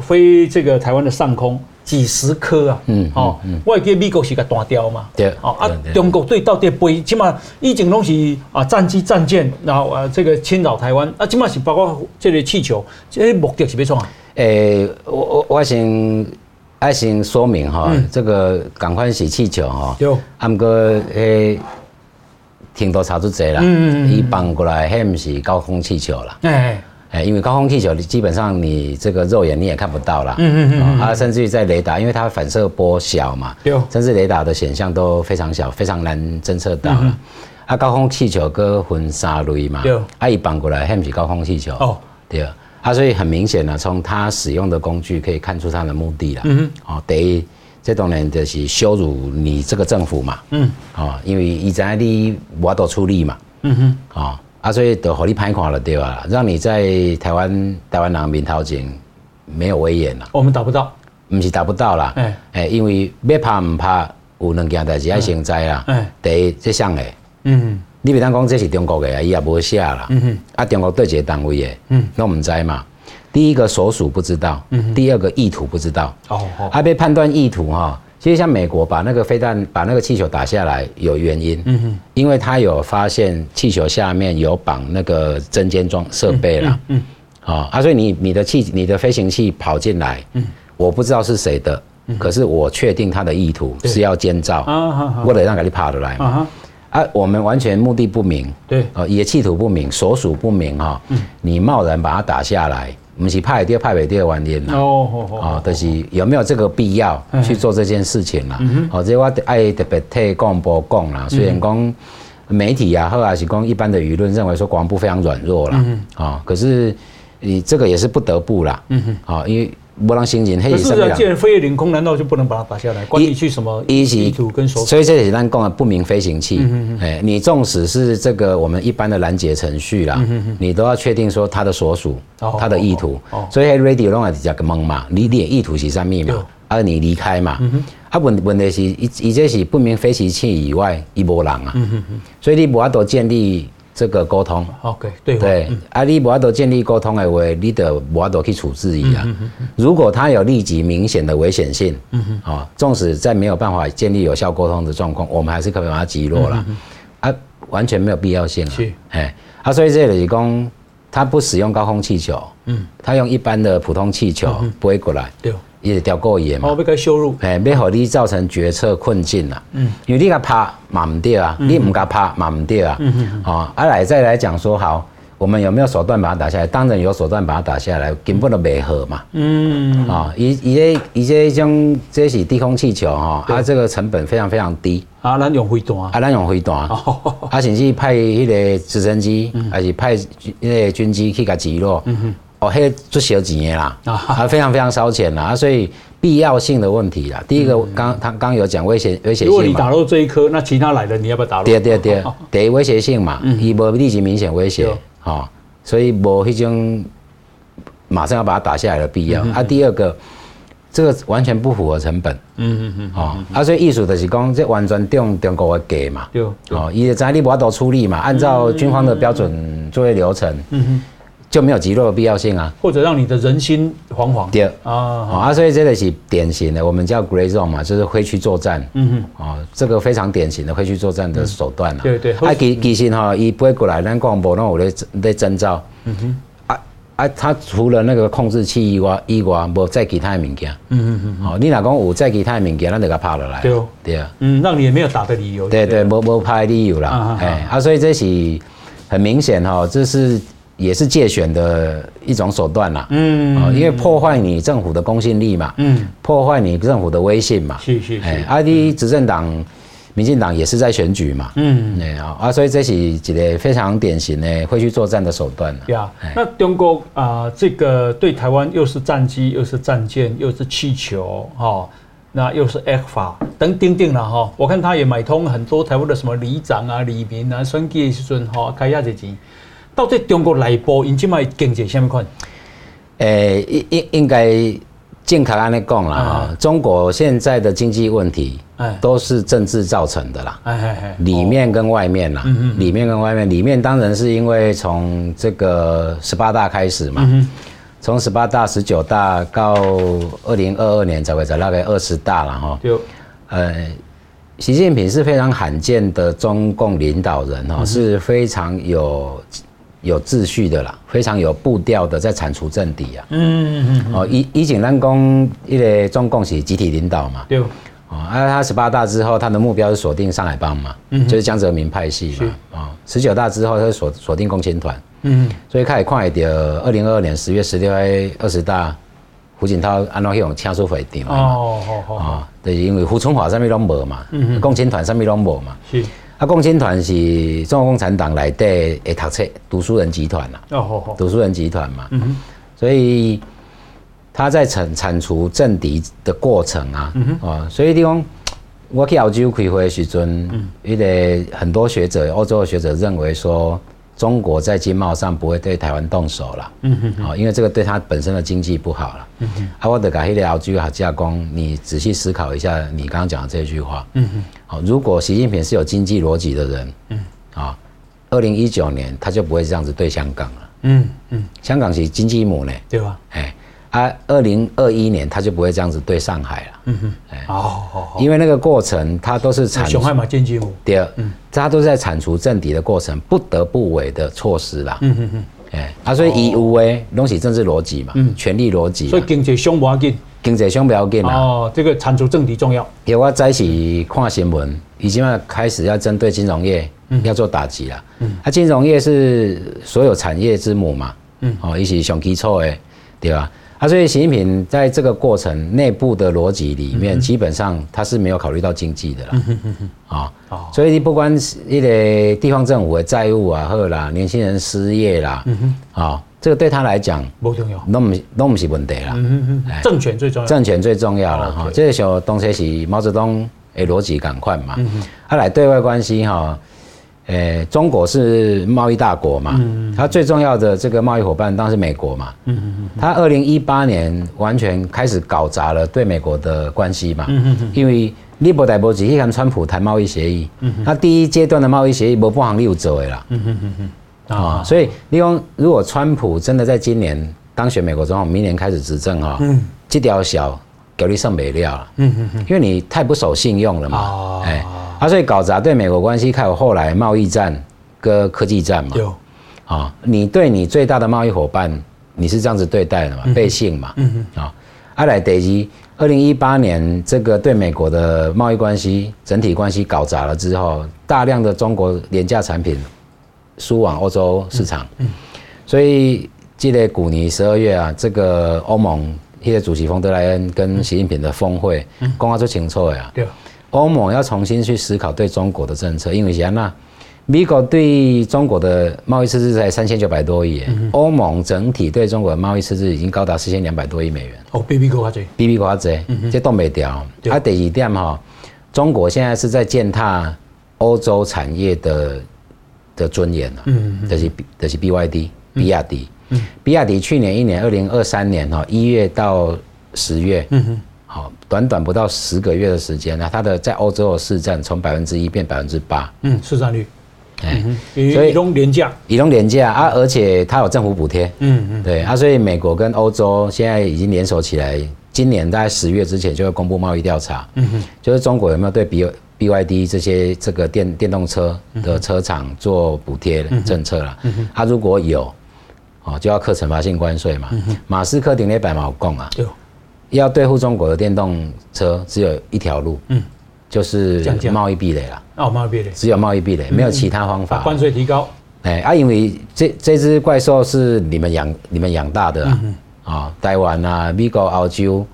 飞这个台湾的上空。几十颗啊，嗯，哦，我记得美国是个大雕嘛，对，哦啊，中国队到底飞，起码以前拢是啊战机战舰，然后啊这个侵扰台湾，啊，起码是包括这个气球，这个目的是要创啊？诶，我我我先爱先说明哈，这个赶快是气球哈，有，啊，毋过诶，挺多查出侪啦，嗯嗯，伊放过来，迄毋是高空气球啦，哎。因为高空气球，基本上你这个肉眼你也看不到啦。嗯嗯嗯。啊，甚至于在雷达，因为它反射波小嘛，对，甚至雷达的显像都非常小，非常难侦测到了。啊，高空气球跟分三类嘛，对，啊，一绑过来，还不是高空气球。哦，对。啊，所以很明显的，从它使用的工具可以看出它的目的了。嗯哼。哦，等于这种人就是羞辱你这个政府嘛。嗯。哦，因为以前你我都出力嘛。嗯哼。哦。啊，所以就互你歹看了对吧？让你在台湾台湾人面头前没有威严了。我们达不到，不是达不到啦。哎哎，因为要拍唔拍，有两件代志要先知啦。哎，第一，这项诶，嗯，你别当讲这是中国的啊，伊也无写啦。嗯哼，啊，中国对一个单位的，嗯，那我们知嘛。第一个所属不知道，嗯，第二个意图不知道。哦哦，还被判断意图哈。其实像美国把那个飞弹、把那个气球打下来有原因，嗯哼，因为他有发现气球下面有绑那个针尖装设备了，嗯，啊，啊，所以你你的气、你的飞行器跑进来，嗯，我不知道是谁的，可是我确定他的意图是要监造，啊，为了让你爬得来嘛，啊，我们完全目的不明，对，呃，也企图不明，所属不明哈，你贸然把它打下来。不是派第二派尾第二原因啦，哦哦，就是有没有这个必要去做这件事情啦？哦，这我爱特别替广播讲啦。虽然讲媒体啊，或者是讲一般的舆论认为说国防部非常软弱啦，啊，可是你这个也是不得不啦，啊，因为。不让新人，可是啊，既然飞越领空，难道就不能把它打下来？关你去什么意图跟手？所以这也是咱讲的不明飞行器。哎，你纵使是这个我们一般的拦截程序啦，你都要确定说它的所属、它的意图。所以 radio 拢系一个懵嘛，你的意图是啥密码？而你离开嘛？啊问问题是，一一这是不明飞行器以外，一无人啊。所以你无法度建立。这个沟通，OK，对对，啊，你无法度建立沟通的话，你得无法度去处置伊啊。如果他有立即明显的危险性，嗯哼啊，纵使在没有办法建立有效沟通的状况，我们还是可以把它击落了，啊，完全没有必要性啊。哎，啊，所以这里讲，他不使用高空气球，嗯，他用一般的普通气球飞过来，对。也调过严嘛，哦，要给羞辱，哎，要互你造成决策困境啦。嗯，因为你个拍嘛唔对啊，你唔个拍嘛唔对啊。嗯嗯。哦，啊来再来讲说好，我们有没有手段把它打下来？当然有手段把它打下来，根本都没合嘛。嗯。啊，一一些一些像这些低空气球哈，它这个成本非常非常低。啊，咱用飞弹。啊，咱用飞弹。啊，甚至派迄个直升机，还是派迄个军机去甲击落。嗯哼。哦，黑，做小几年啦，啊，非常非常烧钱啦，啊，所以必要性的问题啦。第一个，刚他刚有讲危险危险性嘛。如果你打落这一颗，那其他来的你要不要打落？对对对，第一危险性嘛，伊无立即明显威胁，哦，所以无迄种马上要把它打下来的必要。啊，第二个，这个完全不符合成本。嗯嗯嗯。哦，啊，所以意思就是讲，这完全中中国的价嘛。对。哦，伊就知你无法度处理嘛，按照军方的标准作业流程。嗯哼。就没有击落的必要性啊，或者让你的人心惶惶。对啊，啊，所以这个是典型的，我们叫 gray zone 嘛，就是灰区作战。嗯哼，啊，这个非常典型的灰区作战的手段啊。对对。啊，其其实哈，一飞过来，咱广播那我咧在征兆。嗯哼。啊啊，他除了那个控制器以外，以外无再其他的物件。嗯嗯嗯。哦，你若讲有再其他的物件，咱就给拍落来。对哦对啊。嗯，让你也没有打的理由。对对，无无拍理由啦。哎，啊，所以这是很明显哈，这是。也是借选的一种手段啦，嗯，因为破坏你政府的公信力嘛，嗯，破坏你政府的威信嘛，是是是，哎，阿弟执政党，民进党也是在选举嘛，嗯，哎啊，所以这是一个非常典型的会去作战的手段。对啊，那中国啊，这个对台湾又是战机，又是战舰，又是气球，哈，那又是 F 法等等等了哈。我看他也买通很多台湾的什么里长啊、里民啊，选举的时阵哈，开下这钱。到底中国内部因即卖经济什么款？诶，应应应该健康安尼讲啦哈。中国现在的经济问题，都是政治造成的啦。里面跟外面啦，里面跟外面，里面当然是因为从这个十八大开始嘛，从十八大、十九大到二零二二年才会在那个二十大了哈。就，呃，习近平是非常罕见的中共领导人哈，是非常有。有秩序的啦，非常有步调的在铲除政敌啊。嗯嗯嗯。哦，以以前咱讲，一个中共是集体领导嘛。对。哦，啊，他十八大之后，他的目标是锁定上海帮嘛，嗯，就是江泽民派系嘛。啊，十九大之后，他是锁锁定共青团。嗯。所以开始看一点，二零二二年十月十六号二十大，胡锦涛按照用签署会定嘛。哦哦哦。啊，对，因为胡春华上面拢无嘛，嗯共青团上面拢无嘛。是。啊，共青团是中国共产党来的诶，读册读书人集团呐。哦，好好。读书人集团嘛。嗯。所以他在铲铲除政敌的过程啊。啊，所以地方我去澳洲开会的时阵，嗯，因为很多学者，欧洲的学者认为说，中国在经贸上不会对台湾动手了，嗯哼，好，因为这个对他本身的经济不好了，嗯哼，啊，我的改黑的澳洲好加工，你仔细思考一下你刚刚讲的这句话，嗯哼，好，如果习近平是有经济逻辑的人，嗯，啊，二零一九年他就不会这样子对香港了，嗯嗯，香港是经济母呢，对吧？哎。啊，二零二一年他就不会这样子对上海了。嗯哼，哎，哦，因为那个过程他都是铲。上海嘛，经济母。第二，嗯，他都是在铲除政敌的过程，不得不为的措施啦。嗯哼哼，哎，啊，所以以无为东西政治逻辑嘛，嗯，权力逻辑。所以经济上不要紧，经济上不要紧啊。哦，这个铲除政敌重要。有我在一起看新闻，已经要开始要针对金融业要做打击了。嗯，啊，金融业是所有产业之母嘛。嗯，哦，一起上基础的，对吧？啊，所以习近平在这个过程内部的逻辑里面，基本上他是没有考虑到经济的啦。啊，所以你不管是一个地方政府的债务啊，或啦，年轻人失业啦，啊，这个对他来讲不重要，都不都不是问题啦。政权最重要，政权最重要了哈。这个时候东西是毛泽东的逻辑赶快嘛。他来对外关系哈。诶，中国是贸易大国嘛，它最重要的这个贸易伙伴当然是美国嘛。嗯嗯嗯，他二零一八年完全开始搞砸了对美国的关系嘛。嗯嗯，因为你不代表只去跟川普谈贸易协议。嗯，他第一阶段的贸易协议没半项你有做的啦。嗯嗯嗯嗯。啊，所以利用如果川普真的在今年当选美国总统，明年开始执政哈，嗯，这条小给你上没料了。嗯嗯嗯，因为你太不守信用了嘛。哦。哎。所以搞砸对美国关系，还有后来贸易战跟科技战嘛。有啊，你对你最大的贸易伙伴，你是这样子对待的嘛？背信嘛。嗯嗯。啊，阿来得及，二零一八年这个对美国的贸易关系整体关系搞砸了之后，大量的中国廉价产品输往欧洲市场。嗯。所以记得古尼十二月啊，这个欧盟一些主席冯德莱恩跟习近平的峰会，公告就清楚呀。对。欧盟要重新去思考对中国的政策，因为什么？美国对中国的贸易赤字才三千九百多亿，欧盟整体对中国的贸易赤字已经高达四千两百多亿美元。哦，比美国还多，比美国还多，这都没掉。啊，第二点哈，中国现在是在践踏欧洲产业的的尊严了。嗯，就是就是 BYD，比亚迪。嗯，比亚迪去年一年，二零二三年哈，一月到十月。嗯哼。好，短短不到十个月的时间，呢它的在欧洲的市占从百分之一变百分之八，嗯，市占率，哎，所以移动廉价，移动廉价啊，而且它有政府补贴，嗯嗯，对啊，所以美国跟欧洲现在已经联手起来，今年大概十月之前就会公布贸易调查，嗯哼，就是中国有没有对 B B Y D 这些这个电电动车的车厂做补贴政策了，嗯哼，它如果有，哦，就要课惩罚性关税嘛，嗯哼，马斯克顶那百毛共啊。要对付中国的电动车，只有一条路，嗯，就是贸易壁垒了。哦，贸易壁垒，只有贸易壁垒，没有其他方法。关税提高，哎啊，因为这这只怪兽是你们养、你们养大的啊，啊，台湾啊，美国、澳洲，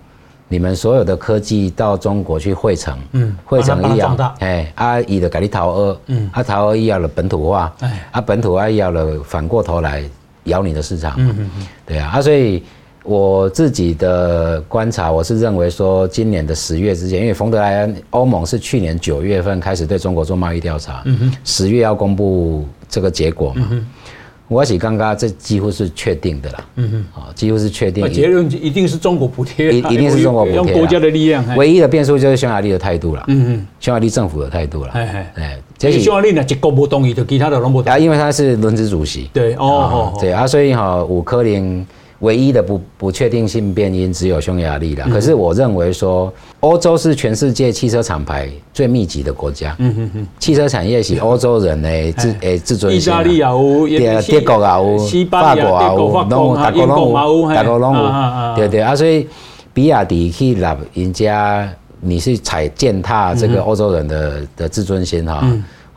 你们所有的科技到中国去汇成，嗯，汇成一样，哎，啊，伊的给你淘二，嗯，啊，淘二要了本土化，哎，啊，本土化要了反过头来咬你的市场，嗯嗯嗯，对啊，啊，所以。我自己的观察，我是认为说，今年的十月之前，因为冯德莱恩欧盟是去年九月份开始对中国做贸易调查，十月要公布这个结果嘛，嗯哼，我是刚刚这几乎是确定的啦，嗯哼，啊，几乎是确定，结论一定是中国补贴，一一定是中国补贴，用国家的力量，唯一的变数就是匈牙利的态度了，嗯哼，匈牙利政府的态度了，哎哎，这匈牙利呢，一国不同意的，其他的拢不同。意啊，因为他是轮值主席，对，哦哦，对啊，所以哈，五科林。唯一的不不确定性变因只有匈牙利了。可是我认为说，欧洲是全世界汽车厂牌最密集的国家。汽车产业是欧洲人的自诶自尊心。意大利也有，德国也有，西班牙法国也有，大国拢有，大国拢有。对对啊，所以比亚迪去拿人家你是踩践踏这个欧洲人的的自尊心哈。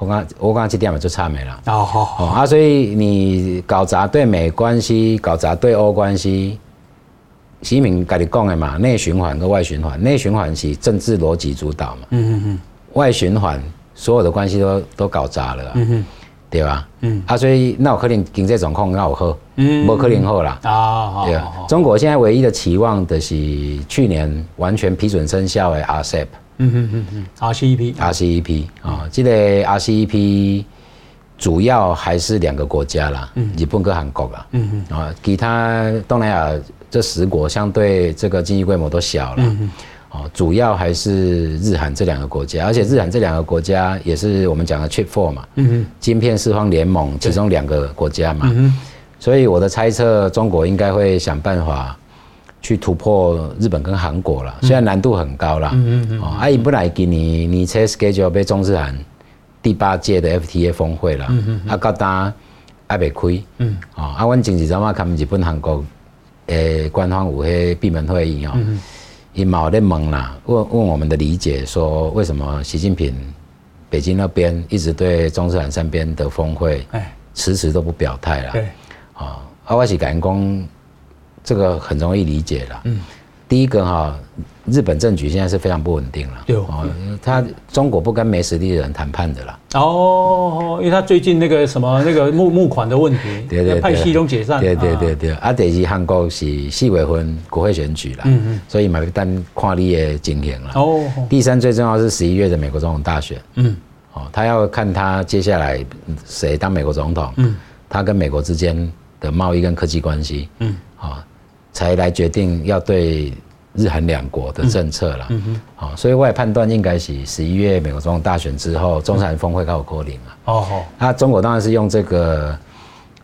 我刚我刚刚这点嘛就差没了哦好啊，所以你搞砸对美关系，搞砸对欧关系，习近平跟你讲的嘛，内循环跟外循环，内循环是政治逻辑主导嘛，嗯嗯嗯，外循环所有的关系都都搞砸了，嗯哼，对吧？嗯。啊，所以那有可能经济状况那有好，嗯，没可能好啦。啊，对啊，中国现在唯一的期望的是去年完全批准生效的 RCEP。嗯嗯嗯嗯，RCEP，RCEP 啊，这个 RCEP 主要还是两个国家啦，嗯、日本跟韩国啦，嗯嗯，啊，其他东南亚这十国相对这个经济规模都小了，嗯哦，主要还是日韩这两个国家，而且日韩这两个国家也是我们讲的 Chip Four 嘛，嗯哼，晶片四方联盟其中两个国家嘛，嗯所以我的猜测，中国应该会想办法去突破日本跟韩国了，虽然难度很高啦，嗯嗯哦，啊，伊本来今年年初 schedule 被中日韩第八届的 FTA 峰会了，嗯嗯，啊，到单还没开，嗯，哦，啊，阮前几阵嘛看日本韩国诶官方有迄闭门会议哦。嗯伊毛在问啦，问问我们的理解，说为什么习近平北京那边一直对中日韩三边的峰会，迟迟都不表态啦。对，啊，阿我是感公，这个很容易理解了。嗯。第一个哈，日本政局现在是非常不稳定了。对哦，他中国不跟没实力的人谈判的啦。哦，因为他最近那个什么那个募募款的问题，对对对，派系都解散。对对对对，啊，第二韩国是四月份国会选举了，嗯嗯，所以买单跨立的经验了。哦。第三最重要是十一月的美国总统大选。嗯。哦，他要看他接下来谁当美国总统。嗯。他跟美国之间的贸易跟科技关系。嗯。啊。才来决定要对日韩两国的政策了，嗯嗯，好，所以我也判断应该是十一月美国总统大选之后，中日韩峰会开始扩领了。哦哦，那中国当然是用这个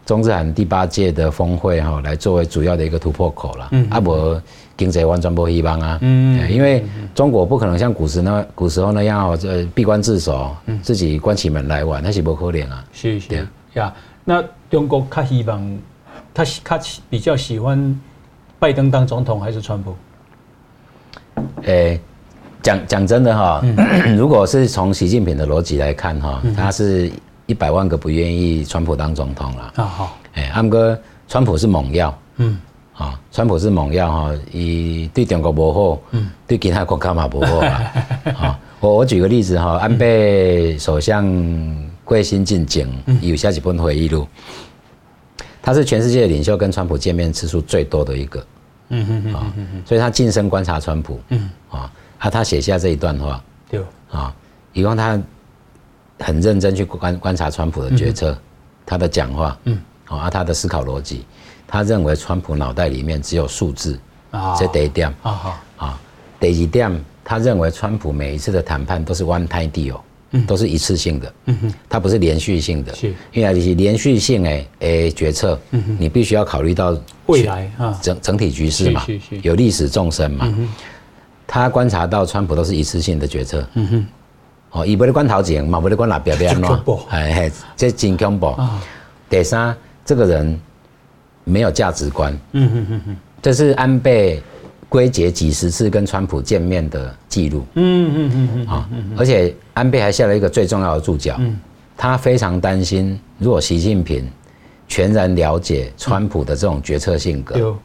中日韩第八届的峰会哈来作为主要的一个突破口了。嗯，阿伯经济完全不希望啊，嗯，因为中国不可能像古时那古时候那样哦，这闭关自守，自己关起门来玩，那是不可能啊。是是。呀，那中国较希望他他比较喜欢。拜登当总统还是川普？诶，讲讲真的哈，如果是从习近平的逻辑来看哈，他是一百万个不愿意川普当总统了。啊好，诶，阿哥，川普是猛药，嗯，啊，川普是猛药哈，以对中国不好，嗯，对其他国家嘛不好啊。啊，我我举个例子哈，安倍首相贵心进京，有下几本回忆录。他是全世界的领袖跟川普见面次数最多的一个，嗯哼哼，啊，所以他近身观察川普，嗯，啊，他他写下这一段话，对，啊，以后他很认真去观观察川普的决策，他的讲话，嗯，啊，他的思考逻辑，他认为川普脑袋里面只有数字，啊，这第一点，啊好，啊，第二点，他认为川普每一次的谈判都是 one time deal。都是一次性的，嗯哼，它不是连续性的，是，因为是连续性诶诶决策，嗯哼，你必须要考虑到未来啊。整整体局势嘛，有历史纵深嘛，他观察到川普都是一次性的决策，嗯哼，哦，伊不是关头前嘛，不是关哪边边喏，哎嘿，这真恐怖。第三，这个人没有价值观，嗯哼哼哼，这是安倍。归结几十次跟川普见面的记录，嗯嗯嗯嗯，啊，而且安倍还下了一个最重要的注脚，嗯，他非常担心，如果习近平全然了解川普的这种决策性格。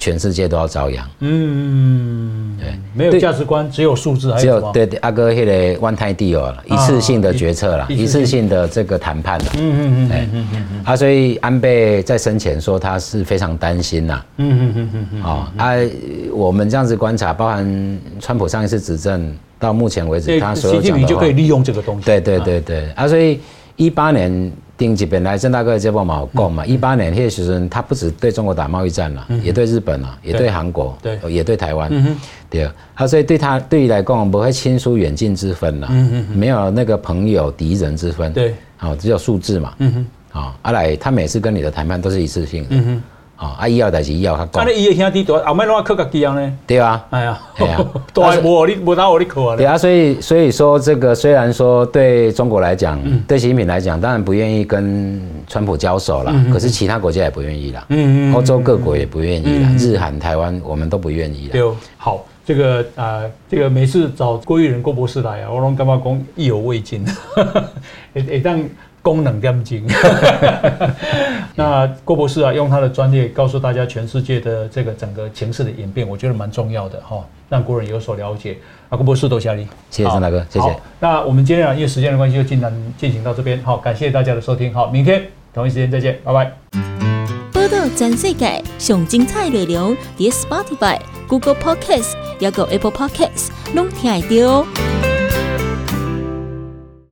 全世界都要遭殃。嗯，对，没有价值观，只有数字，还有只有对阿哥迄个 one time deal 了，一次性的决策了，一次性的这个谈判了。嗯嗯嗯，嗯嗯嗯啊，所以安倍在生前说他是非常担心呐。嗯嗯嗯嗯嗯。啊，我们这样子观察，包含川普上一次执政到目前为止，他所有讲的话，就可以利用这个东西。对对对对，啊，所以一八年。丁吉本来郑大哥这波嘛够嘛，一八年那时候他不止对中国打贸易战了，也对日本了，也对韩国，对，也对台湾，对。啊，所以对他对于来讲不会亲疏远近之分了，没有那个朋友敌人之分，对，好，只有数字嘛，啊，阿来他每次跟你的谈判都是一次性的。啊，阿姨要代志，伊要较讲。啊，你伊个兄弟多，后面拢要靠家己啊呢？对啊，哎呀，对啊，都还无你无拿我你靠啊。对啊，所以所以说这个虽然说对中国来讲，对习近平来讲，当然不愿意跟川普交手了，可是其他国家也不愿意了，嗯嗯，欧洲各国也不愿意了，日韩台湾我们都不愿意了。对，好，这个啊，这个每次找郭玉仁郭博士来啊，我拢感觉讲意犹未尽，会会当。功能点睛，那郭博士啊，用他的专业告诉大家全世界的这个整个情势的演变，我觉得蛮重要的哈，让国人有所了解。啊，郭博士多谢你，谢谢张大哥，谢谢。那我们今天啊，因为时间的关系，就进行进行到这边，好，感谢大家的收听，好，明天同一时间再见，拜拜。波道全世界上精彩内容，点 Spotify、Google Podcast，还有 Apple Podcast，拢听得到。